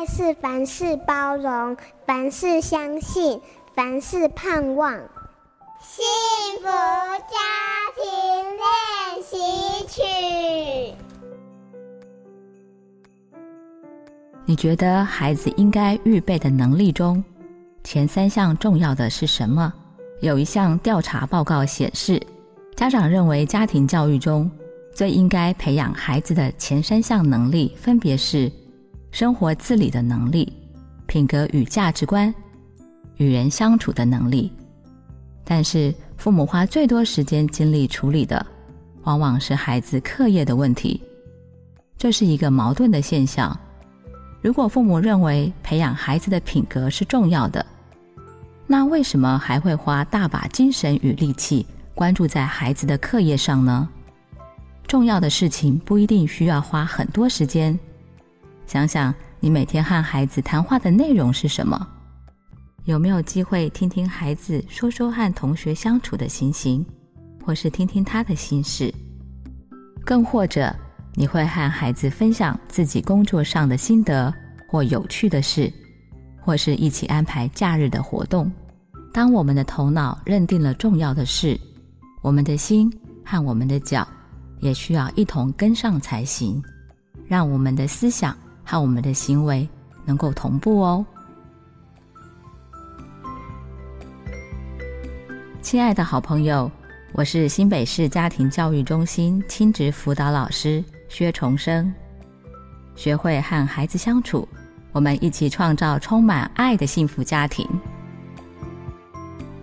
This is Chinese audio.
爱是凡事包容，凡事相信，凡事盼望。幸福家庭练习曲。你觉得孩子应该预备的能力中，前三项重要的是什么？有一项调查报告显示，家长认为家庭教育中最应该培养孩子的前三项能力，分别是生活自理的能力、品格与价值观、与人相处的能力。但是，父母花最多时间精力处理的，往往是孩子课业的问题。这是一个矛盾的现象。如果父母认为培养孩子的品格是重要的，那为什么还会花大把精神与力气关注在孩子的课业上呢？重要的事情不一定需要花很多时间。想想你每天和孩子谈话的内容是什么？有没有机会听听孩子说说和同学相处的心情，或是听听他的心事？更或者，你会和孩子分享自己工作上的心得或有趣的事，或是一起安排假日的活动。当我们的头脑认定了重要的事，我们的心和我们的脚也需要一同跟上才行，让我们的思想和我们的行为能够同步哦。亲爱的好朋友，我是新北市家庭教育中心亲职辅导老师薛重生。学会和孩子相处，我们一起创造充满爱的幸福家庭。